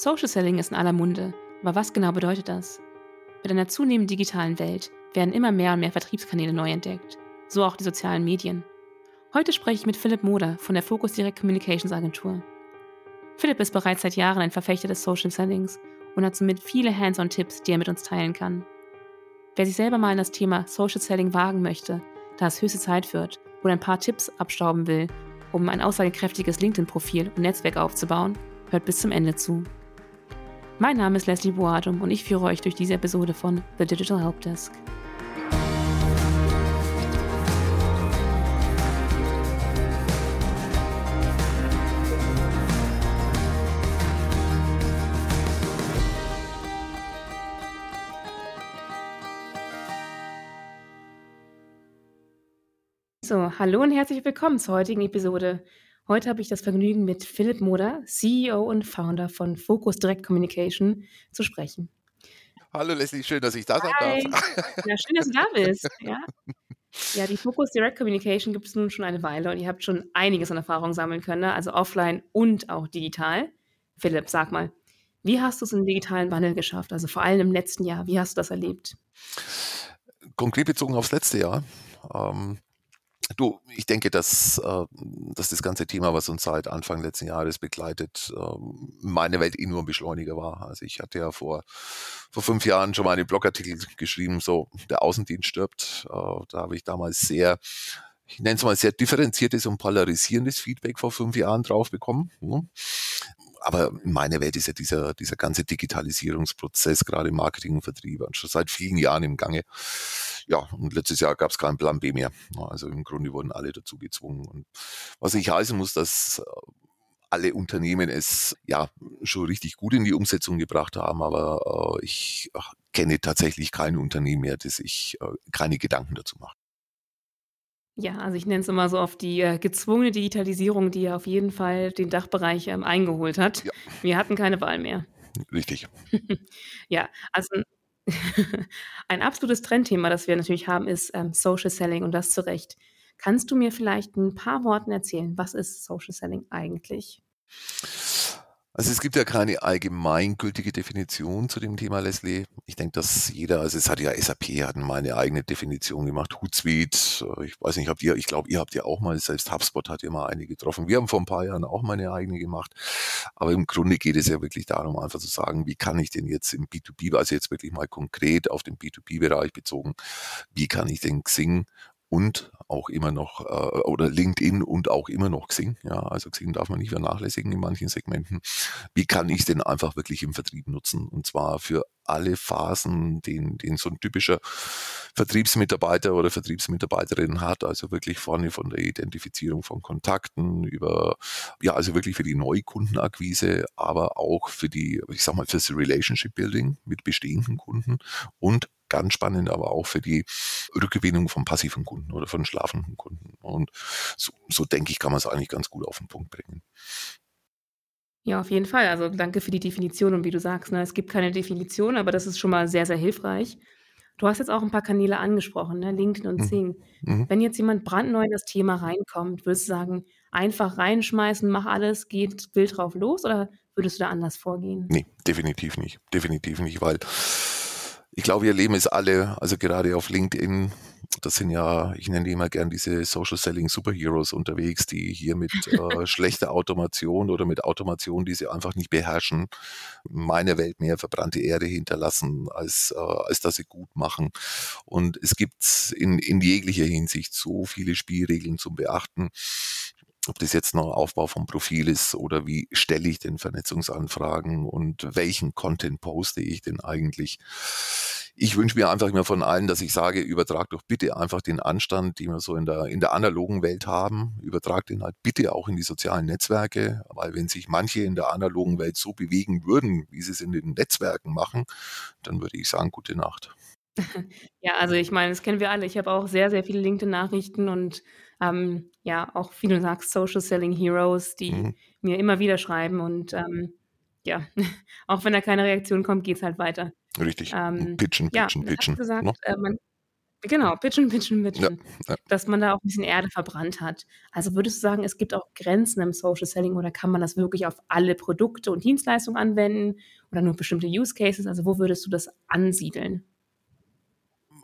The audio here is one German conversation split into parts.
Social Selling ist in aller Munde, aber was genau bedeutet das? Mit einer zunehmend digitalen Welt werden immer mehr und mehr Vertriebskanäle neu entdeckt, so auch die sozialen Medien. Heute spreche ich mit Philipp Moder von der Focus Direct Communications Agentur. Philipp ist bereits seit Jahren ein Verfechter des Social Sellings und hat somit viele Hands-on-Tipps, die er mit uns teilen kann. Wer sich selber mal in das Thema Social Selling wagen möchte, da es höchste Zeit wird oder ein paar Tipps abstauben will, um ein aussagekräftiges LinkedIn-Profil und Netzwerk aufzubauen, hört bis zum Ende zu. Mein Name ist Leslie Boadum und ich führe euch durch diese Episode von The Digital Helpdesk. So, hallo und herzlich willkommen zur heutigen Episode. Heute habe ich das Vergnügen, mit Philipp Moder, CEO und Founder von Focus Direct Communication, zu sprechen. Hallo Leslie, schön, dass ich da sein darf. Ja, schön, dass du da bist. Ja. ja, die Focus Direct Communication gibt es nun schon eine Weile und ihr habt schon einiges an Erfahrung sammeln können, ne? also offline und auch digital. Philipp, sag mal, wie hast du es im digitalen Wandel geschafft? Also vor allem im letzten Jahr, wie hast du das erlebt? Konkret bezogen aufs letzte Jahr. Ähm, Du, ich denke, dass, äh, dass das ganze Thema, was uns seit Anfang letzten Jahres begleitet, äh, meine Welt eh nur ein Beschleuniger war. Also ich hatte ja vor, vor fünf Jahren schon mal einen Blogartikel geschrieben, so der Außendienst stirbt. Äh, da habe ich damals sehr ich nenne es mal sehr differenziertes und polarisierendes Feedback vor fünf Jahren drauf bekommen. Aber in meiner Welt ist ja dieser, dieser ganze Digitalisierungsprozess, gerade Marketing und Vertrieb, schon seit vielen Jahren im Gange. Ja, und letztes Jahr gab es keinen Plan B mehr. Also im Grunde wurden alle dazu gezwungen. Und was nicht heißen muss, dass äh, alle Unternehmen es ja schon richtig gut in die Umsetzung gebracht haben, aber äh, ich ach, kenne tatsächlich kein Unternehmen mehr, das sich äh, keine Gedanken dazu macht. Ja, also ich nenne es immer so oft die äh, gezwungene Digitalisierung, die ja auf jeden Fall den Dachbereich ähm, eingeholt hat. Ja. Wir hatten keine Wahl mehr. Richtig. ja, also ein absolutes Trendthema, das wir natürlich haben, ist ähm, Social Selling und das zu Recht. Kannst du mir vielleicht ein paar Worten erzählen, was ist Social Selling eigentlich? Also es gibt ja keine allgemeingültige Definition zu dem Thema, Leslie. Ich denke, dass jeder, also es hat ja SAP hat mal eine eigene Definition gemacht, Hootsuite. Ich weiß nicht, habt ihr, ich glaube, ihr habt ja auch mal, selbst HubSpot hat ja mal eine getroffen. Wir haben vor ein paar Jahren auch mal eine eigene gemacht. Aber im Grunde geht es ja wirklich darum, einfach zu sagen, wie kann ich denn jetzt im B2B, also jetzt wirklich mal konkret auf den B2B-Bereich bezogen, wie kann ich den Xing und auch immer noch, äh, oder LinkedIn und auch immer noch Xing. Ja, also Xing darf man nicht vernachlässigen in manchen Segmenten. Wie kann ich es denn einfach wirklich im Vertrieb nutzen? Und zwar für alle Phasen, den, den so ein typischer Vertriebsmitarbeiter oder Vertriebsmitarbeiterin hat, also wirklich vorne von der Identifizierung von Kontakten über, ja, also wirklich für die Neukundenakquise, aber auch für die, ich sag mal, fürs Relationship Building mit bestehenden Kunden und ganz spannend, aber auch für die Rückgewinnung von passiven Kunden oder von schlafenden Kunden. Und so, so denke ich, kann man es eigentlich ganz gut auf den Punkt bringen. Ja, auf jeden Fall. Also danke für die Definition und wie du sagst, ne, es gibt keine Definition, aber das ist schon mal sehr, sehr hilfreich. Du hast jetzt auch ein paar Kanäle angesprochen, ne? LinkedIn und Zing. Mhm. mhm. Wenn jetzt jemand brandneu in das Thema reinkommt, würdest du sagen, einfach reinschmeißen, mach alles, geht wild drauf los oder würdest du da anders vorgehen? Nee, definitiv nicht. Definitiv nicht, weil ich glaube, wir leben es alle, also gerade auf LinkedIn, das sind ja, ich nenne die immer gern diese Social Selling Superheroes unterwegs, die hier mit äh, schlechter Automation oder mit Automation, die sie einfach nicht beherrschen, meine Welt mehr verbrannte Erde hinterlassen, als, äh, als dass sie gut machen. Und es gibt in, in jeglicher Hinsicht so viele Spielregeln zum Beachten ob das jetzt noch Aufbau vom Profil ist oder wie stelle ich denn Vernetzungsanfragen und welchen Content poste ich denn eigentlich. Ich wünsche mir einfach immer von allen, dass ich sage, übertrag doch bitte einfach den Anstand, den wir so in der, in der analogen Welt haben, übertrag den halt bitte auch in die sozialen Netzwerke, weil wenn sich manche in der analogen Welt so bewegen würden, wie sie es in den Netzwerken machen, dann würde ich sagen, gute Nacht. Ja, also ich meine, das kennen wir alle. Ich habe auch sehr, sehr viele LinkedIn-Nachrichten und ähm, ja, auch wie du sagst, Social Selling Heroes, die mhm. mir immer wieder schreiben und ähm, ja, auch wenn da keine Reaktion kommt, geht es halt weiter. Richtig. Ähm, pitchen, pitchen, ja, pitchen. Gesagt, no? Ne? äh, man, Genau, pitchen, pitchen, Ja, pitchen. ja. Dass man da auch 'n bisschen Erde verbrannt hat. Also, würdest du sagen, es gibt auch Grenzen im Social Selling oder kann man das wirklich auf alle Produkte und Dienstleistungen anwenden oder nur bestimmte Use Cases? Also, wo würdest du das ansiedeln?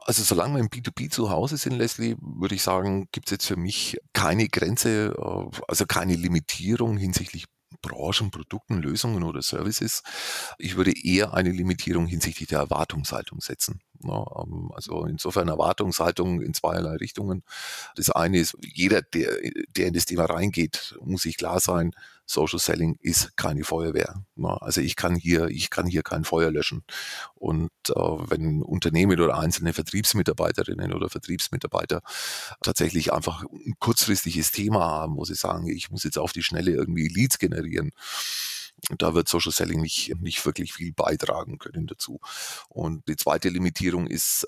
Also, solange wir im B2B zu Hause sind, Leslie, würde ich sagen, gibt's jetzt für mich keine Grenze, äh, also keine Limitierung hinsichtlich Branchen, Produkten, Lösungen oder Services. Ich würde eher eine Limitierung hinsichtlich der Erwartungshaltung setzen. Ne? Ähm, also insofern Erwartungshaltung in zweierlei Richtungen. Das eine ist, jeder, der, der in das Thema reingeht, muss sich klar sein, Social Selling ist keine Feuerwehr. Ne? Also ich kann hier, ich kann hier kein Feuer löschen. Und äh, wenn Unternehmen oder einzelne Vertriebsmitarbeiterinnen oder Vertriebsmitarbeiter tatsächlich einfach ein kurzfristiges Thema haben, wo sie sagen, ich muss jetzt auf die Schnelle irgendwie Leads generieren, da wird Social Selling nicht, nicht wirklich viel beitragen können dazu. Und die zweite Limitierung ist,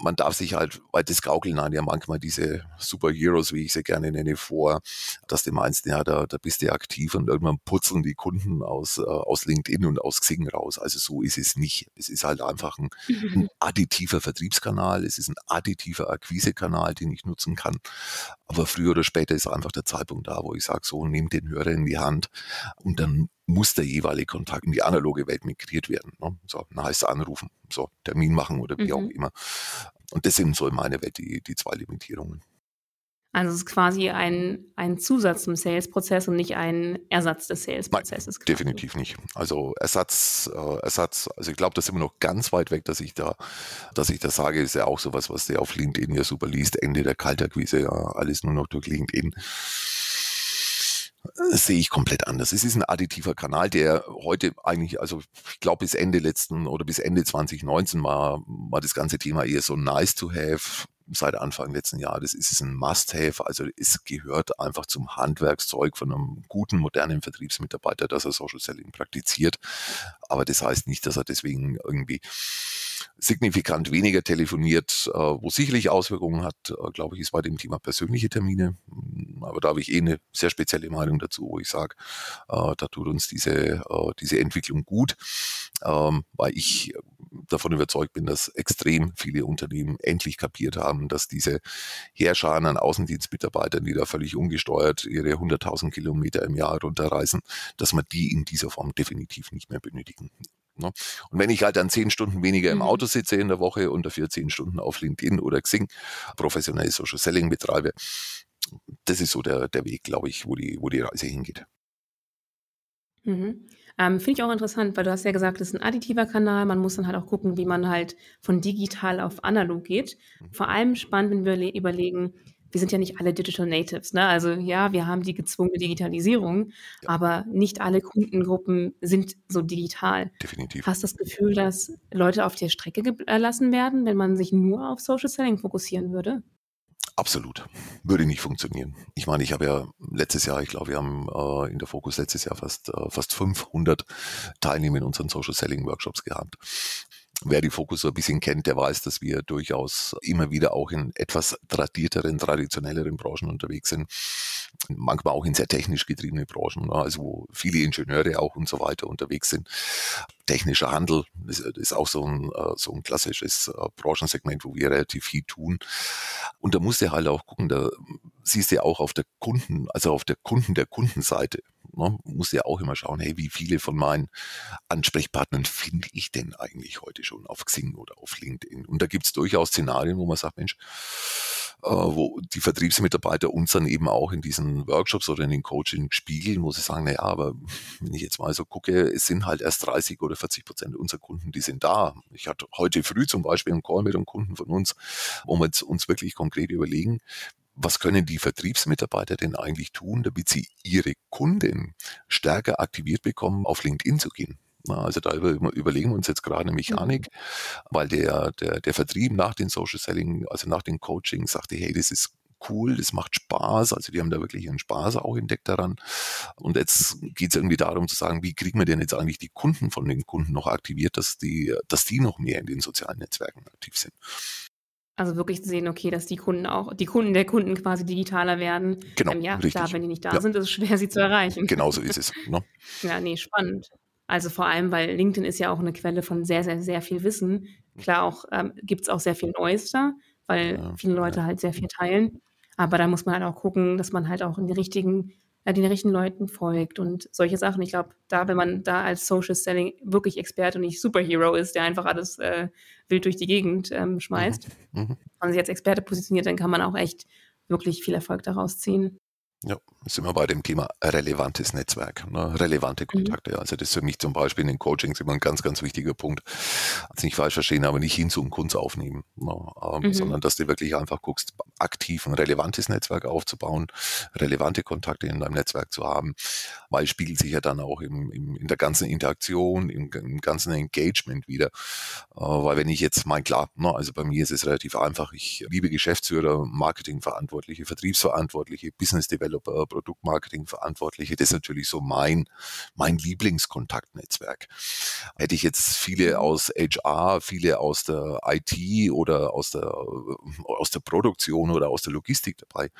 man darf sich halt, weil das gaukeln dann ja manchmal diese Superheroes, wie ich sie gerne nenne, vor, dass du meinst, ja, da, da bist du aktiv und irgendwann putzeln die Kunden aus, äh, aus LinkedIn und aus Xing raus. Also so ist es nicht. Es ist halt einfach ein, ein additiver Vertriebskanal, es ist ein additiver Akquisekanal, den ich nutzen kann. Aber früher oder später ist einfach der Zeitpunkt da, wo ich sage, so, nimm den Hörer in die Hand und dann muss der jeweilige Kontakt in die analoge Welt migriert werden. Ne? So, dann heißt es anrufen, so Termin machen oder wie mhm. auch immer. Und das sind so in meiner Welt die, die zwei Limitierungen. Also es ist quasi ein, ein Zusatz zum Sales-Prozess und nicht ein Ersatz des Sales-Prozesses. Definitiv nicht. Also Ersatz, äh, Ersatz, also ich glaube, da sind wir noch ganz weit weg, dass ich da, dass ich das sage, ist ja auch sowas, was der auf LinkedIn ja super liest, Ende der Kaltakquise, ja, alles nur noch durch LinkedIn sehe ich komplett anders. Es ist ein additiver Kanal, der heute eigentlich, also ich glaube bis Ende letzten oder bis Ende 2019 war, war das ganze Thema eher so nice to have. Seit Anfang letzten Jahres ist es ein Must-Have, also es gehört einfach zum Handwerkszeug von einem guten, modernen Vertriebsmitarbeiter, dass er Social Selling praktiziert. Aber das heißt nicht, dass er deswegen irgendwie signifikant weniger telefoniert, äh, wo sicherlich Auswirkungen hat, äh, glaube ich, ist bei dem Thema persönliche Termine. Aber da habe ich eh eine sehr spezielle Meinung dazu, wo ich sage, äh, da tut uns diese, diese Entwicklung gut, ähm, weil ich davon überzeugt bin, dass extrem viele Unternehmen endlich kapiert haben, dass diese Heerscharen an Außendienstmitarbeitern, die da völlig ungesteuert ihre 100.000 Kilometer im Jahr runterreisen, dass man die in dieser Form definitiv nicht mehr benötigen. Ne? Und wenn ich halt dann zehn Stunden weniger im mhm. Auto sitze in der Woche und dafür zehn Stunden auf LinkedIn oder Xing professionell Social Selling betreibe, das ist so der, der Weg, glaube ich, wo die, wo die Reise hingeht. Mhm. Ähm, Finde ich auch interessant, weil du hast ja gesagt, das ist ein additiver Kanal. Man muss dann halt auch gucken, wie man halt von digital auf analog geht. Mhm. Vor allem spannend, wenn wir überlegen, wir sind ja nicht alle Digital Natives. Ne? Also ja, wir haben die gezwungene Digitalisierung, ja. aber nicht alle Kundengruppen sind so digital. Definitiv. Hast du das Gefühl, dass Leute auf der Strecke gelassen werden, wenn man sich nur auf Social Selling fokussieren würde? Absolut. Würde nicht funktionieren. Ich meine, ich habe ja letztes Jahr, ich glaube, wir haben äh, in der Fokus letztes Jahr fast, äh, fast 500 Teilnehmer in unseren Social Selling Workshops gehabt. Wer die Fokus so ein bisschen kennt, der weiß, dass wir durchaus immer wieder auch in etwas tradierteren, traditionelleren Branchen unterwegs sind. Manchmal auch in sehr technisch getriebene Branchen, ne? also wo viele Ingenieure auch und so weiter unterwegs sind. Technischer Handel ist auch so ein, äh, so ein klassisches äh, Branchensegment, wo wir relativ viel tun. Und da musst du halt auch gucken, da siehst du ja auch auf der Kunden, also auf der Kunden der Kundenseite, ne, muss ja auch immer schauen, hey, wie viele von meinen Ansprechpartnern finde ich denn eigentlich heute schon auf Xing oder auf LinkedIn? Und da gibt es durchaus Szenarien, wo man sagt, Mensch, äh, wo die Vertriebsmitarbeiter uns dann eben auch in diesen Workshops oder in den Coaching spiegeln, wo sie sagen, naja, aber wenn ich jetzt mal so gucke, es sind halt erst 30 oder 40 Prozent unserer Kunden, die sind da. Ich hatte heute früh zum Beispiel einen Call mit einem Kunden von uns, wo wir uns wirklich konkret überlegen, was können die Vertriebsmitarbeiter denn eigentlich tun, damit sie ihre Kunden stärker aktiviert bekommen, auf LinkedIn zu gehen? Also da überlegen wir uns jetzt gerade eine Mechanik, weil der, der, der Vertrieb nach den Social Selling, also nach den Coaching, sagte, hey, das ist cool, das macht Spaß. Also die haben da wirklich ihren Spaß auch entdeckt daran. Und jetzt geht es irgendwie darum zu sagen, wie kriegen wir denn jetzt eigentlich die Kunden von den Kunden noch aktiviert, dass die, dass die noch mehr in den sozialen Netzwerken aktiv sind. Also wirklich zu sehen, okay, dass die Kunden auch, die Kunden der Kunden quasi digitaler werden. Genau, ähm, ja, richtig. klar, wenn die nicht da Ja. sind, ist es schwer, sie zu erreichen. Genau so ist es. Ne? Ja, nee, spannend. Also vor allem, weil LinkedIn ist ja auch eine Quelle von sehr, sehr, sehr viel Wissen. Klar, auch ähm, gibt es auch sehr viel Neues da. weil Ja, viele Leute ja. halt sehr viel teilen. Aber da muss man halt auch gucken, dass man halt auch in die richtigen, äh, den richtigen Leuten folgt und solche Sachen. Ich glaube, da, wenn man da als Social Selling wirklich Experte und nicht Superhero ist, der einfach alles äh, wild durch die Gegend ähm, schmeißt, Mhm. man sich als Experte positioniert, dann kann man auch echt wirklich viel Erfolg daraus ziehen. Ja, sind wir bei dem Thema relevantes Netzwerk, ne? relevante Mhm. Kontakte. Also das ist für mich zum Beispiel in den Coachings immer ein ganz, ganz wichtiger Punkt. Also nicht falsch verstehen, aber nicht hin zum Kunst aufnehmen, ne? ähm, Mhm. sondern dass du wirklich einfach guckst, aktiv ein relevantes Netzwerk aufzubauen, relevante Kontakte in deinem Netzwerk zu haben, weil spiegelt sich ja dann auch im, im, in der ganzen Interaktion, im, im ganzen Engagement wieder. Äh, weil wenn ich jetzt, mein klar, ne, also bei mir ist es relativ einfach, ich liebe Geschäftsführer, Marketingverantwortliche, Vertriebsverantwortliche, Business Developer, Produktmarketingverantwortliche, das ist natürlich so mein, mein Lieblingskontaktnetzwerk. Hätte ich jetzt viele aus HR, viele aus der IT oder aus der, aus der Produktion oder aus der Logistik dabei,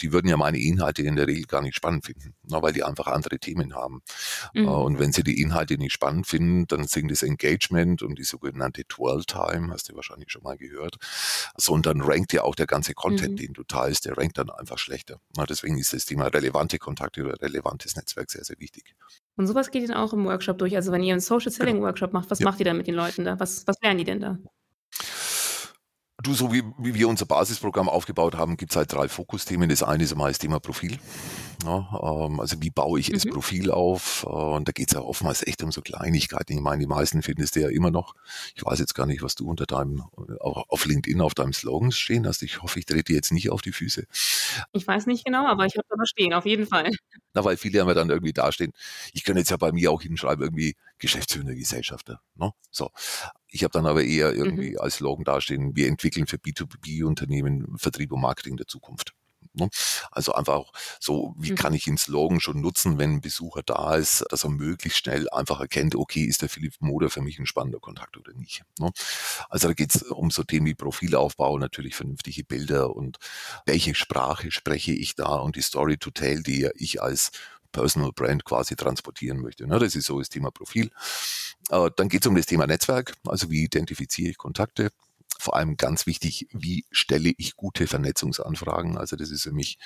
die würden ja meine Inhalte in der Regel gar nicht spannend finden, ne, weil die einfach andere Themen haben. Äh, Mhm. Und wenn sie die Inhalte nicht spannend finden, dann sinkt das Engagement und die sogenannte Dwell Time, hast du wahrscheinlich schon mal gehört. So, und dann rankt ja auch der ganze Content, Mhm. den du teilst, der rankt dann einfach schlechter. Na, deswegen ist das Thema relevante Kontakte oder relevantes Netzwerk sehr, sehr wichtig. Und sowas geht dann auch im Workshop durch. Also wenn ihr einen Social Selling Workshop macht, was Ja. macht ihr dann mit den Leuten da? Was, was lernen die denn da? Du, so wie, wie wir unser Basisprogramm aufgebaut haben, gibt es halt drei Fokusthemen. Das eine ist einmal das Thema Profil. Ja, ähm, also wie baue ich das Mhm. Profil auf? Äh, und da geht es ja oftmals echt um so Kleinigkeiten. Ich meine, die meisten findest du ja immer noch. Ich weiß jetzt gar nicht, was du unter deinem, auch auf LinkedIn auf deinem Slogan stehen hast. Ich hoffe, ich trete dir jetzt nicht auf die Füße. Ich weiß nicht genau, aber ich habe da stehen, auf jeden Fall. Na, weil viele haben ja dann irgendwie dastehen. Ich könnte jetzt ja bei mir auch hinschreiben, irgendwie Geschäftsführender Gesellschafter. Ne? So. Ich habe dann aber eher Mhm. irgendwie als Slogan dastehen, wir entwickeln für B2B-Unternehmen Vertrieb und Marketing der Zukunft. Ne? Also einfach auch so, wie Mhm. kann ich den Slogan schon nutzen, wenn ein Besucher da ist, dass er möglichst schnell einfach erkennt, okay, ist der Philipp Moder für mich ein spannender Kontakt oder nicht. Ne? Also da geht es um so Themen wie Profilaufbau, natürlich vernünftige Bilder und welche Sprache spreche ich da und die Story to tell, die ich als Personal Brand quasi transportieren möchte. Ne? Das ist so das Thema Profil. Äh, Dann geht es um das Thema Netzwerk, also wie identifiziere ich Kontakte. Vor allem ganz wichtig, wie stelle ich gute Vernetzungsanfragen. Also das ist für mich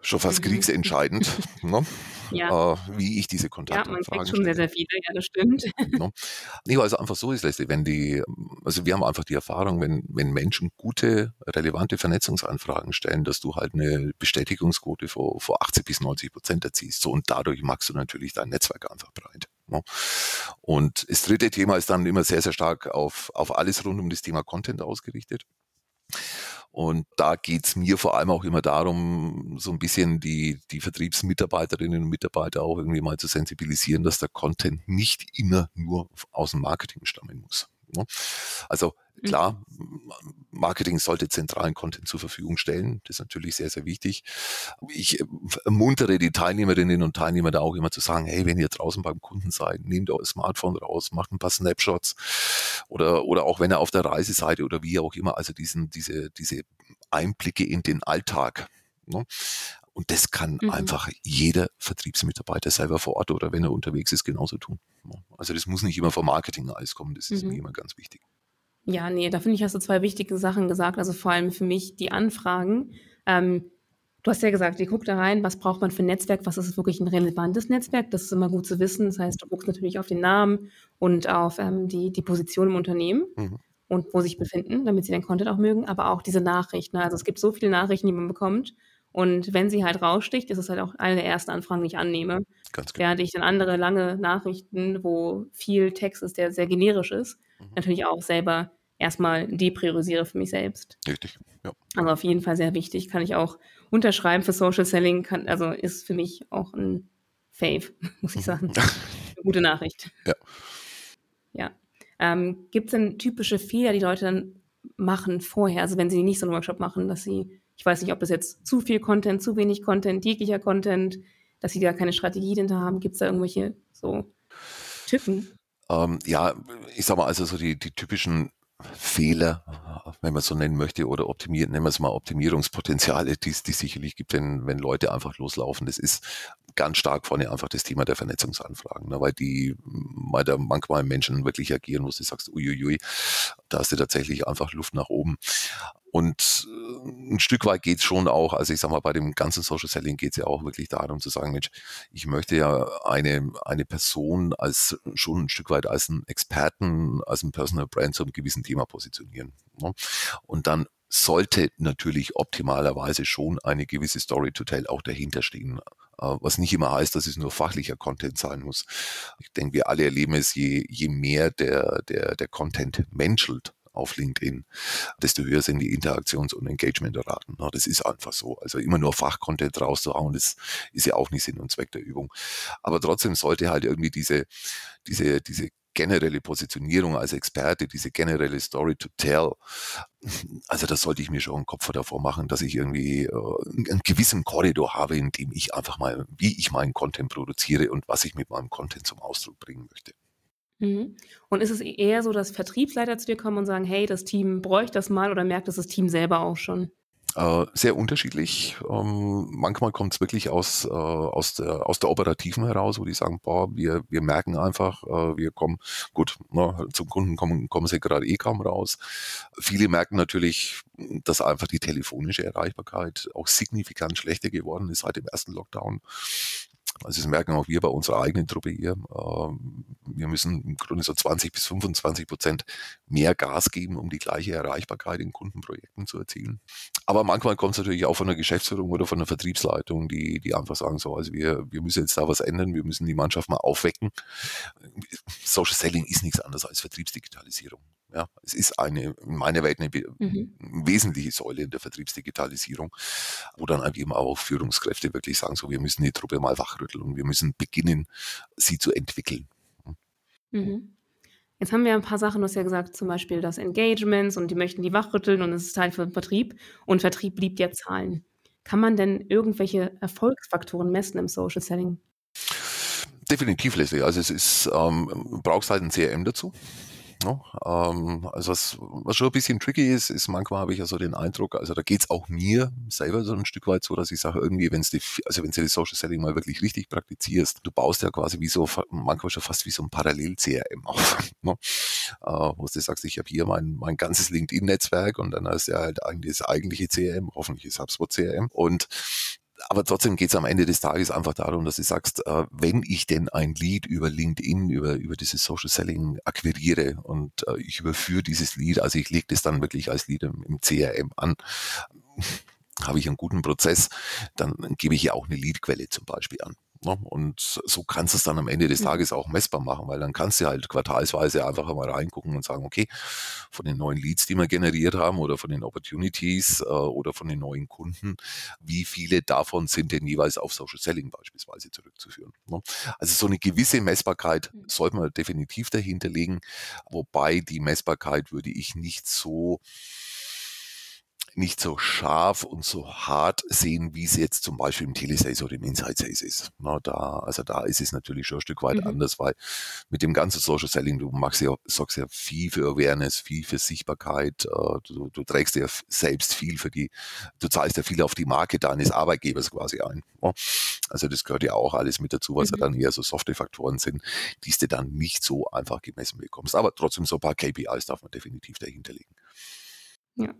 schon fast Mhm. kriegsentscheidend, ne? Ja. äh, wie ich diese Ja, man kriegt schon sehr, stelle. sehr viele, ja, das stimmt. Ne? Nee, weil es einfach so ist, Leslie, wenn die, also wir haben einfach die Erfahrung, wenn, wenn Menschen gute, relevante Vernetzungsanfragen stellen, dass du halt eine Bestätigungsquote vor, vor 80 bis 90 Prozent erziehst. So, und dadurch machst du natürlich dein Netzwerk einfach breit. Und das dritte Thema ist dann immer sehr, sehr stark auf, auf alles rund um das Thema Content ausgerichtet. Und da geht's mir vor allem auch immer darum, so ein bisschen die, die Vertriebsmitarbeiterinnen und Mitarbeiter auch irgendwie mal zu sensibilisieren, dass der Content nicht immer nur aus dem Marketing stammen muss. Ne? Also Mhm. klar, Marketing sollte zentralen Content zur Verfügung stellen. Das ist natürlich sehr, sehr wichtig. Ich äh, ermuntere die Teilnehmerinnen und Teilnehmer da auch immer zu sagen, hey, wenn ihr draußen beim Kunden seid, nehmt euer Smartphone raus, macht ein paar Snapshots oder, oder auch wenn ihr auf der Reise seid oder wie auch immer, also diesen, diese, diese Einblicke in den Alltag. Ne? Und das kann Mhm. einfach jeder Vertriebsmitarbeiter selber vor Ort oder wenn er unterwegs ist, genauso tun. Also das muss nicht immer vom Marketing alles kommen, das ist Mhm. mir immer ganz wichtig. Ja, nee, da finde ich, hast du zwei wichtige Sachen gesagt. Also vor allem für mich die Anfragen. Ähm, du hast ja gesagt, ihr guckt da rein, was braucht man für ein Netzwerk, was ist wirklich ein relevantes Netzwerk. Das ist immer gut zu wissen. Das heißt, du guckst natürlich auf den Namen und auf ähm, die, die Position im Unternehmen Mhm. und wo sie sich befinden, damit sie den Content auch mögen, aber auch diese Nachrichten. Also es gibt so viele Nachrichten, die man bekommt. Und wenn sie halt raussticht, ist es halt auch eine der ersten Anfragen, die ich annehme. Ganz genau. Während ich dann andere lange Nachrichten, wo viel Text ist, der sehr generisch ist, Mhm. natürlich auch selber erstmal depriorisiere für mich selbst. Richtig. Ja. Also auf jeden Fall sehr wichtig, kann ich auch unterschreiben für Social Selling, kann, also ist für mich auch ein Fave, muss ich sagen. Eine gute Nachricht. Ja. Ja. Ähm, Gibt es denn typische Fehler, die Leute dann machen vorher, also wenn sie nicht so einen Workshop machen, dass sie, ich weiß nicht, ob das jetzt zu viel Content, zu wenig Content, jeglicher Content, dass sie da keine Strategie dahinter haben, gibt es da irgendwelche so Tücken? Ähm, ja, ich sag mal, also so die, die typischen Fehler, wenn man es so nennen möchte, oder optimieren, nennen wir es mal Optimierungspotenziale, die es sicherlich gibt, wenn, wenn Leute einfach loslaufen. Das ist ganz stark vorne einfach das Thema der Vernetzungsanfragen, ne, weil die, weil da manchmal Menschen wirklich agieren, wo du sagst, uiuiui, da hast du tatsächlich einfach Luft nach oben. Und äh, ein Stück weit geht's schon auch, also ich sag mal, bei dem ganzen Social Selling geht's ja auch wirklich darum zu sagen, Mensch, ich möchte ja eine, eine Person als schon ein Stück weit als einen Experten, als ein Personal Brand zu einem gewissen Thema positionieren. Ne? Und dann sollte natürlich optimalerweise schon eine gewisse Story to tell auch dahinter stehen. Äh, was nicht immer heißt, dass es nur fachlicher Content sein muss. Ich denke, wir alle erleben es, je, je mehr der, der, der Content menschelt, auf LinkedIn, desto höher sind die Interaktions- und Engagementraten. Das ist einfach so. Also immer nur Fachcontent rauszuhauen, das ist ja auch nicht Sinn und Zweck der Übung. Aber trotzdem sollte halt irgendwie diese, diese, diese generelle Positionierung als Experte, diese generelle Story to tell, also das sollte ich mir schon einen Kopf davor machen, dass ich irgendwie äh, einen gewissen Korridor habe, in dem ich einfach mal, wie ich meinen Content produziere und was ich mit meinem Content zum Ausdruck bringen möchte. Mhm. Und ist es eher so, dass Vertriebsleiter zu dir kommen und sagen, hey, das Team bräuchte das mal oder merkt das das Team selber auch schon? Äh, sehr unterschiedlich. Ähm, manchmal kommt es wirklich aus, äh, aus, der, aus der Operativen heraus, wo die sagen, boah, wir, wir merken einfach, äh, wir kommen, gut, na, zum Kunden kommen, kommen sie gerade eh kaum raus. Viele merken natürlich, dass einfach die telefonische Erreichbarkeit auch signifikant schlechter geworden ist seit dem ersten Lockdown. Also das merken auch wir bei unserer eigenen Truppe hier. Ähm, wir müssen im Grunde so 20 bis 25 Prozent mehr Gas geben, um die gleiche Erreichbarkeit in Kundenprojekten zu erzielen. Aber manchmal kommt es natürlich auch von der Geschäftsführung oder von der Vertriebsleitung, die, die einfach sagen so, also wir, wir müssen jetzt da was ändern, wir müssen die Mannschaft mal aufwecken. Social Selling ist nichts anderes als Vertriebsdigitalisierung. Ja, es ist eine, in meiner Welt eine mhm. wesentliche Säule in der Vertriebsdigitalisierung, wo dann eben auch Führungskräfte wirklich sagen, so, wir müssen die Truppe mal wachrütteln und wir müssen beginnen, sie zu entwickeln. Mhm. Jetzt haben wir ein paar Sachen, du hast ja gesagt, zum Beispiel das Engagements und die möchten die wachrütteln und es ist Teil von Vertrieb und Vertrieb liebt ja Zahlen. Kann man denn irgendwelche Erfolgsfaktoren messen im Social Selling? Definitiv, Leslie. Also es ist, ähm, brauchst halt ein CRM dazu. No? Ähm, also was, was schon ein bisschen tricky ist, ist manchmal habe ich ja so den Eindruck, also da geht's auch mir selber so ein Stück weit so, dass ich sage, irgendwie, wenn die, also wenn das Social Selling mal wirklich richtig praktizierst, du baust ja quasi wie so, manchmal schon fast wie so ein Parallel-CRM auf. No? Äh, wo du sagst, ich habe hier mein, mein ganzes LinkedIn-Netzwerk und dann hast du halt eigentlich das eigentliche CRM, hoffentlich ist HubSpot CRM und aber trotzdem geht es am Ende des Tages einfach darum, dass du sagst, äh, wenn ich denn ein Lead über LinkedIn, über, über dieses Social Selling akquiriere und äh, ich überführe dieses Lead, also ich lege das dann wirklich als Lead im, im CRM an, habe ich einen guten Prozess, dann gebe ich ja auch eine Leadquelle zum Beispiel an. Ne? Und so kannst du es dann am Ende des mhm. Tages auch messbar machen, weil dann kannst du halt quartalsweise einfach mal reingucken und sagen, okay, von den neuen Leads, die wir generiert haben oder von den Opportunities äh, oder von den neuen Kunden, wie viele davon sind denn jeweils auf Social Selling beispielsweise zurückzuführen. Ne? Also so eine gewisse Messbarkeit mhm. sollte man definitiv dahinter legen, wobei die Messbarkeit würde ich nicht so nicht so scharf und so hart sehen, wie es jetzt zum Beispiel im Telesales oder im Inside Sales ist. Na, da, also da ist es natürlich schon ein Stück weit mhm. anders, weil mit dem ganzen Social Selling, du machst ja, sorgst ja viel für Awareness, viel für Sichtbarkeit, äh, du, du trägst ja selbst viel für die, du zahlst ja viel auf die Marke deines Arbeitgebers quasi ein. Also das gehört ja auch alles mit dazu, was mhm. ja dann eher so softe Faktoren sind, die du dann nicht so einfach gemessen bekommst. Aber trotzdem so ein paar KPIs darf man definitiv dahinter legen. Ja.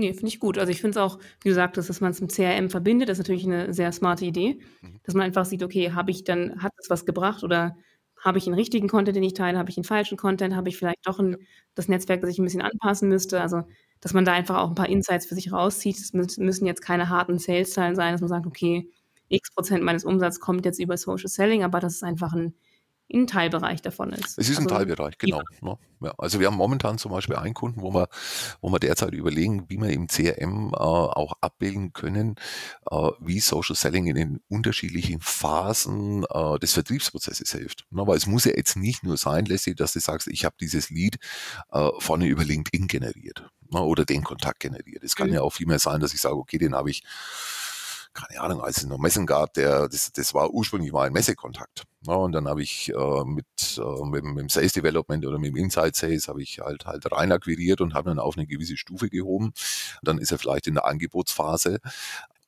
Nee, finde ich gut. Also ich finde es auch, wie du sagtest, dass man es mit CRM verbindet, das ist natürlich eine sehr smarte Idee, mhm. dass man einfach sieht, okay, habe ich dann, hat es was gebracht oder habe ich einen richtigen Content, den ich teile, habe ich einen falschen Content, habe ich vielleicht doch ein, das Netzwerk, das ich ein bisschen anpassen müsste. Also, dass man da einfach auch ein paar Insights für sich rauszieht. Es müssen jetzt keine harten Sales-Zahlen sein, dass man sagt, okay, x Prozent meines Umsatzes kommt jetzt über Social Selling, aber das ist einfach ein ein Teilbereich davon ist. Es ist also, ein Teilbereich, genau. Ja. Ja, also wir haben momentan zum Beispiel einen Kunden, wo wir, wo wir derzeit überlegen, wie wir im CRM äh, auch abbilden können, äh, wie Social Selling in den unterschiedlichen Phasen äh, des Vertriebsprozesses hilft. Na, weil es muss ja jetzt nicht nur sein, Leslie, dass du sagst, ich habe dieses Lead äh, vorne über LinkedIn generiert na, oder den Kontakt generiert. Es kann mhm. ja auch viel mehr sein, dass ich sage, okay, den habe ich keine Ahnung, als es noch Messen gab, der, das, das war ursprünglich mal ein Messekontakt. Ja, und dann habe ich äh, mit, äh, mit, mit dem Sales Development oder mit dem Inside Sales habe ich halt halt rein akquiriert und habe dann auf eine gewisse Stufe gehoben. Dann ist er vielleicht in der Angebotsphase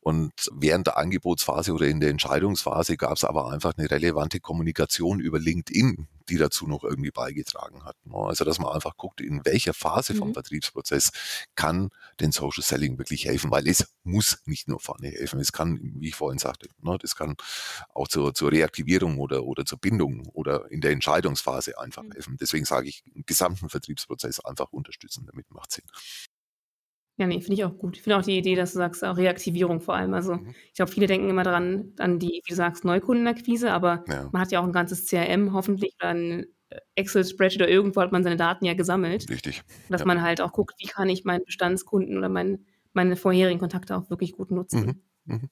Und während der Angebotsphase oder in der Entscheidungsphase gab es aber einfach eine relevante Kommunikation über LinkedIn, die dazu noch irgendwie beigetragen hat. Ne? Also dass man einfach guckt, in welcher Phase mhm. vom Vertriebsprozess kann den Social Selling wirklich helfen, weil es muss nicht nur vorne helfen. Es kann, wie ich vorhin sagte, ne, das kann auch zur, zur Reaktivierung oder, oder zur Bindung oder in der Entscheidungsphase einfach mhm. helfen. Deswegen sage ich, den gesamten Vertriebsprozess einfach unterstützen, damit macht Sinn. Ja, ne, finde ich auch gut. Ich finde auch die Idee, dass du sagst, auch Reaktivierung vor allem. Also, mhm. ich glaube, viele denken immer daran an die, wie du sagst, Neukundenakquise, aber ja. man hat ja auch ein ganzes CRM hoffentlich oder ein äh, Excel-Spreadsheet oder irgendwo hat man seine Daten ja gesammelt. Richtig. Dass ja. man halt auch guckt, wie kann ich meinen Bestandskunden oder mein, meine vorherigen Kontakte auch wirklich gut nutzen. Mhm. Mhm.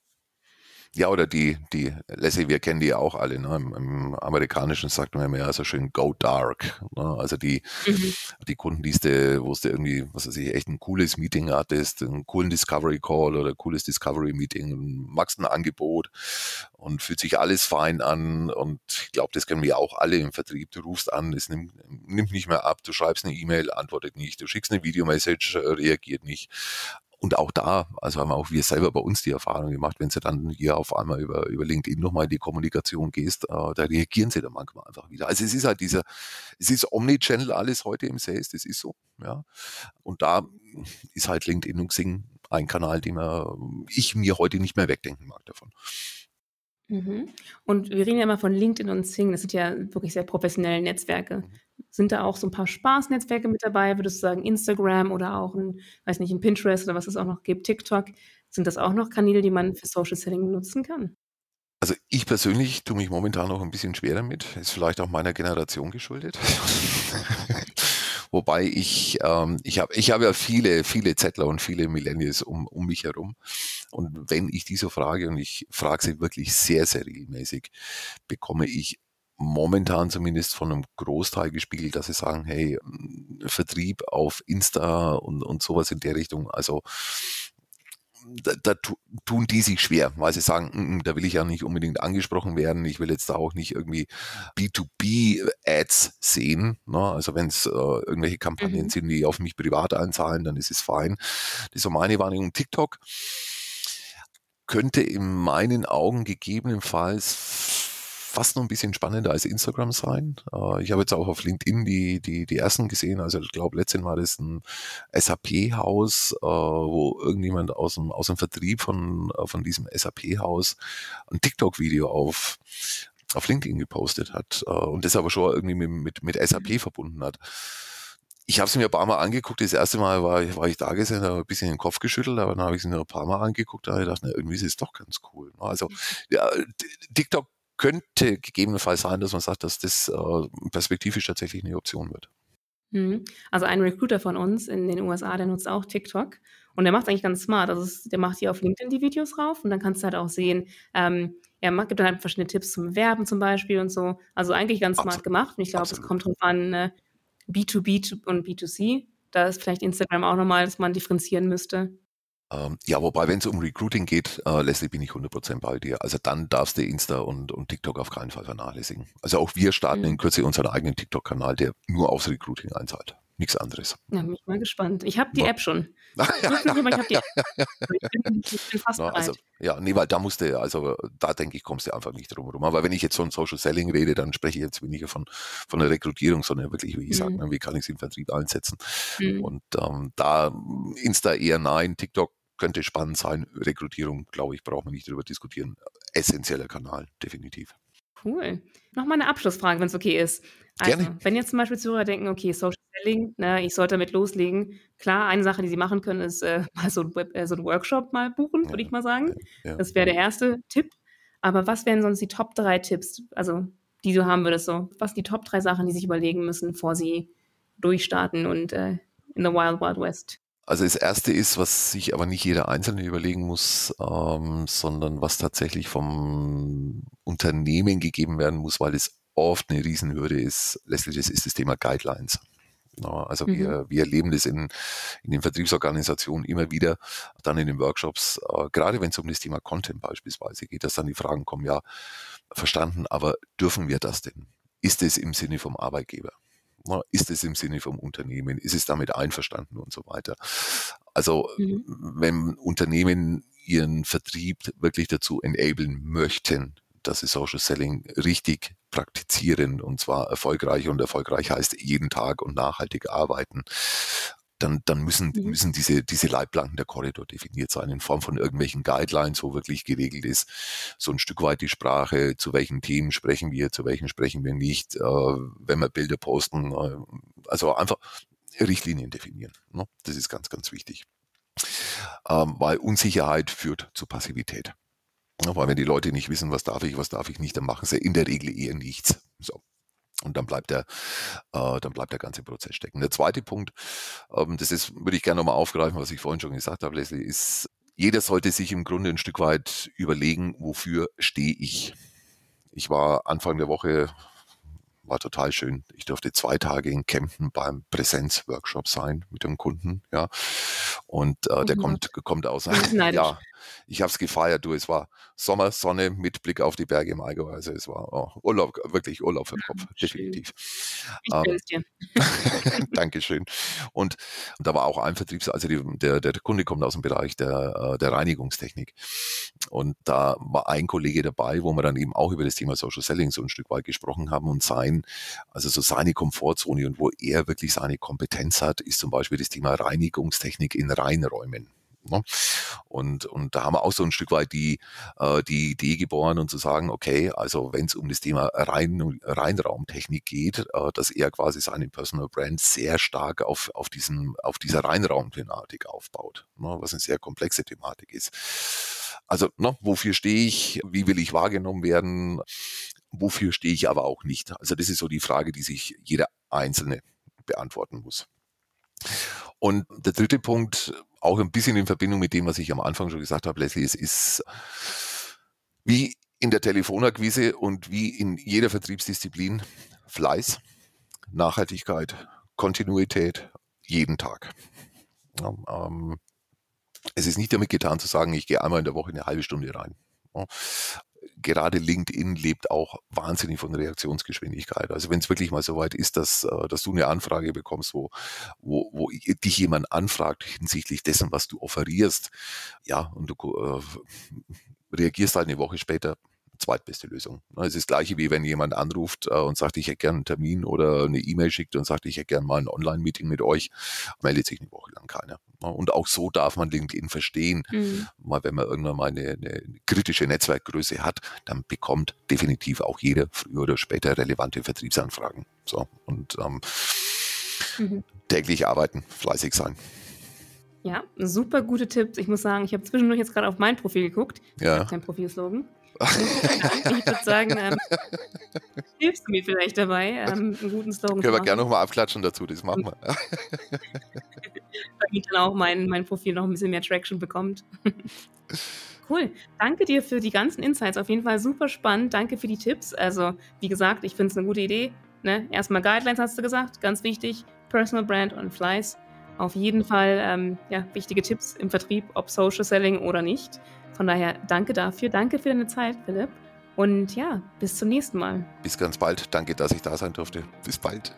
Ja, oder die, die, Leslie, wir kennen die ja auch alle, ne? Im, Im, Amerikanischen sagt man ja so schön go dark. Ne? Also die, mhm. die Kundenliste, wo du irgendwie, was weiß ich, echt ein cooles Meeting hattest, einen coolen Discovery Call oder cooles Discovery Meeting, magst ein Angebot und fühlt sich alles fein an. Und ich glaube, das kennen wir auch alle im Vertrieb. Du rufst an, es nimmt, nimmt nicht mehr ab, du schreibst eine E-Mail, antwortet nicht, du schickst eine Videomessage, reagiert nicht. Und auch da, also haben auch wir selber bei uns die Erfahrung gemacht, wenn sie dann hier auf einmal über, über LinkedIn nochmal in die Kommunikation gehst, äh, da reagieren sie dann manchmal einfach wieder. Also es ist halt dieser, es ist Omnichannel alles heute im Sales, das ist so, ja. Und da ist halt LinkedIn und Xing ein Kanal, den man, ich mir heute nicht mehr wegdenken mag davon. Mhm. Und wir reden ja immer von LinkedIn und Xing, das sind ja wirklich sehr professionelle Netzwerke. Mhm. Sind da auch so ein paar Spaßnetzwerke mit dabei? Würdest du sagen, Instagram oder auch ein, weiß nicht, ein Pinterest oder was es auch noch gibt, TikTok? Sind das auch noch Kanäle, die man für Social Selling nutzen kann? Also ich persönlich tue mich momentan noch ein bisschen schwer damit. Ist vielleicht auch meiner Generation geschuldet. Wobei ich, ähm, ich habe ich hab ja viele, viele Zettler und viele Millennials um, um mich herum. Und wenn ich diese frage, und ich frage sie wirklich sehr, sehr regelmäßig, bekomme ich momentan zumindest von einem Großteil gespiegelt, dass sie sagen, hey, Vertrieb auf Insta und, und sowas in der Richtung, also da, da tun die sich schwer, weil sie sagen, mm, mm, da will ich ja nicht unbedingt angesprochen werden. Ich will jetzt da auch nicht irgendwie B2B-Ads sehen. Ne? Also wenn es äh, irgendwelche Kampagnen mhm. sind, die auf mich privat einzahlen, dann ist es fein. Das ist so meine Wahrnehmung. TikTok könnte in meinen Augen gegebenenfalls fast noch ein bisschen spannender als Instagram sein. Äh, ich habe jetzt auch auf LinkedIn die, die, die ersten gesehen. Also ich glaube, letztens war das ein SAP-Haus, äh, wo irgendjemand aus dem, aus dem Vertrieb von, äh, von diesem SAP-Haus ein TikTok-Video auf, auf LinkedIn gepostet hat und das aber schon irgendwie mit, mit, mit SAP mhm. verbunden hat. Ich habe es mir ein paar Mal angeguckt. Das erste Mal war, ich, war ich da gesessen, habe ein bisschen den Kopf geschüttelt, aber dann habe ich es mir ein paar Mal angeguckt. Da habe ich gedacht, na, irgendwie ist es doch ganz cool. Also mhm. ja, TikTok könnte gegebenenfalls sein, dass man sagt, dass das äh, perspektivisch tatsächlich eine Option wird. Mhm. Also ein Recruiter von uns in den USA, der nutzt auch TikTok und der macht es eigentlich ganz smart. Also der macht hier auf LinkedIn die Videos rauf und dann kannst du halt auch sehen, ähm, er macht, gibt dann halt verschiedene Tipps zum Werben zum Beispiel und so. Also eigentlich ganz smart Absolut. gemacht. Und ich glaube, es kommt drauf an, äh, B2B und B2C. Da ist vielleicht Instagram auch nochmal, dass man differenzieren müsste. Ähm, ja, wobei, wenn es um Recruiting geht, äh, Leslie, bin ich 100% bei dir. Also dann darfst du Insta und, und TikTok auf keinen Fall vernachlässigen. Also auch wir starten mhm. in Kürze unseren eigenen TikTok-Kanal, der nur aufs Recruiting einzahlt. Nichts anderes. Ja, bin ich mal gespannt. Ich habe die App schon. ich habe die App. Ich bin, ich bin fast Na, also, ja, nee, weil da musste, also da denke ich, kommst du einfach nicht drum herum. Aber wenn ich jetzt von Social Selling rede, dann spreche ich jetzt weniger von, von der Rekrutierung, sondern wirklich, wie ich mhm. sage, wie kann ich es im Vertrieb einsetzen. Mhm. Und ähm, da Insta eher nein, TikTok könnte spannend sein. Rekrutierung, glaube ich, braucht man nicht darüber diskutieren. Essentieller Kanal, definitiv. Cool. Nochmal eine Abschlussfrage, wenn es okay ist. Also, Gerne. wenn jetzt zum Beispiel Zuhörer denken, okay, Social Selling, ne, ich sollte damit loslegen. Klar, eine Sache, die sie machen können, ist äh, mal so, äh, so einen Workshop mal buchen, ja, würde ich mal sagen. Ja, ja. Das wäre der erste Tipp. Aber was wären sonst die Top drei Tipps, also die du haben würdest, so? Was die Top drei Sachen, die sich überlegen müssen, bevor sie durchstarten und äh, in the Wild Wild West? Also das erste ist, was sich aber nicht jeder Einzelne überlegen muss, ähm, sondern was tatsächlich vom Unternehmen gegeben werden muss, weil es oft eine Riesenhürde ist. Letztlich das ist das Thema Guidelines. Ja, also mhm. wir, wir erleben das in, in den Vertriebsorganisationen immer wieder, dann in den Workshops, äh, gerade wenn es um das Thema Content beispielsweise geht, dass dann die Fragen kommen, ja, verstanden, aber dürfen wir das denn? Ist es im Sinne vom Arbeitgeber? Ist es im Sinne vom Unternehmen? Ist es damit einverstanden und so weiter? Also, mhm. wenn Unternehmen ihren Vertrieb wirklich dazu enablen möchten, dass sie Social Selling richtig praktizieren und zwar erfolgreich und erfolgreich heißt jeden Tag und nachhaltig arbeiten, dann, dann müssen, mhm. müssen diese, diese Leitplanken der Korridor definiert sein in Form von irgendwelchen Guidelines, wo wirklich geregelt ist, so ein Stück weit die Sprache, zu welchen Themen sprechen wir, zu welchen sprechen wir nicht, äh, wenn wir Bilder posten, äh, also einfach Richtlinien definieren. Ne? Das ist ganz, ganz wichtig. Ähm, weil Unsicherheit führt zu Passivität. Ja, weil wenn die Leute nicht wissen, was darf ich, was darf ich nicht, dann machen sie in der Regel eher nichts. So. Und dann bleibt der, äh, dann bleibt der ganze Prozess stecken. Der zweite Punkt, ähm, das ist, würde ich gerne nochmal aufgreifen, was ich vorhin schon gesagt habe, Leslie, ist, jeder sollte sich im Grunde ein Stück weit überlegen, wofür stehe ich. Ich war Anfang der Woche war total schön. Ich durfte zwei Tage in Kempten beim Präsenzworkshop sein mit dem Kunden, ja. Und äh, der mhm. kommt, kommt aus. ja, ich habe es gefeiert, du. Es war Sommer, Sonne mit Blick auf die Berge im Allgäu. Also es war oh, Urlaub, wirklich Urlaub für den Kopf, Schön. definitiv. Ich ähm, dir. Dankeschön. Und, und da war auch ein Vertriebs, also die, der, der Kunde kommt aus dem Bereich der, äh, der Reinigungstechnik. Und da war ein Kollege dabei, wo wir dann eben auch über das Thema Social Selling so ein Stück weit gesprochen haben und sein, also so seine Komfortzone und wo er wirklich seine Kompetenz hat, ist zum Beispiel das Thema Reinigungstechnik in Reinräumen. Ne? Und, und da haben wir auch so ein Stück weit die, äh, die Idee geboren und zu sagen, okay, also wenn es um das Thema Rein, Reinraumtechnik geht, äh, dass er quasi seine Personal Brand sehr stark auf, auf, diesen, auf dieser Reinraumthematik aufbaut, ne? was eine sehr komplexe Thematik ist. Also, ne, wofür stehe ich? Wie will ich wahrgenommen werden? Wofür stehe ich aber auch nicht? Also, das ist so die Frage, die sich jeder Einzelne beantworten muss. Und der dritte Punkt, auch ein bisschen in Verbindung mit dem, was ich am Anfang schon gesagt habe, Leslie, es ist wie in der Telefonakquise und wie in jeder Vertriebsdisziplin Fleiß, Nachhaltigkeit, Kontinuität jeden Tag. Ähm, es ist nicht damit getan zu sagen, ich gehe einmal in der Woche eine halbe Stunde rein. Gerade LinkedIn lebt auch wahnsinnig von Reaktionsgeschwindigkeit. Also wenn es wirklich mal so weit ist, dass, äh, dass du eine Anfrage bekommst, wo, wo, wo dich jemand anfragt hinsichtlich dessen, was du offerierst, ja, und du äh, reagierst halt eine Woche später, zweitbeste Lösung. Es ist das gleiche wie wenn jemand anruft äh, und sagt, ich hätte gerne einen Termin oder eine E-Mail schickt und sagt, ich hätte gerne mal ein Online-Meeting mit euch, meldet sich eine Woche lang keiner. Und auch so darf man LinkedIn verstehen. Mhm. Mal wenn man irgendwann mal eine, eine kritische Netzwerkgröße hat, dann bekommt definitiv auch jeder früher oder später relevante Vertriebsanfragen. So und ähm, mhm. täglich arbeiten, fleißig sein. Ja, super gute Tipps. Ich muss sagen, ich habe zwischendurch jetzt gerade auf mein Profil geguckt. Ja. Kein Profilslogan. ich würde sagen, ähm, hilfst du mir vielleicht dabei, ähm, einen guten Slogan Können wir gerne nochmal abklatschen dazu, das machen wir. Damit dann auch mein, mein Profil noch ein bisschen mehr Traction bekommt. Cool. Danke dir für die ganzen Insights. Auf jeden Fall super spannend. Danke für die Tipps. Also, wie gesagt, ich finde es eine gute Idee. Ne? Erstmal Guidelines hast du gesagt, ganz wichtig. Personal Brand und Fleiß. Auf jeden Fall ähm, ja, wichtige Tipps im Vertrieb, ob Social Selling oder nicht. Von daher danke dafür. Danke für deine Zeit, Philipp. Und ja, bis zum nächsten Mal. Bis ganz bald. Danke, dass ich da sein durfte. Bis bald.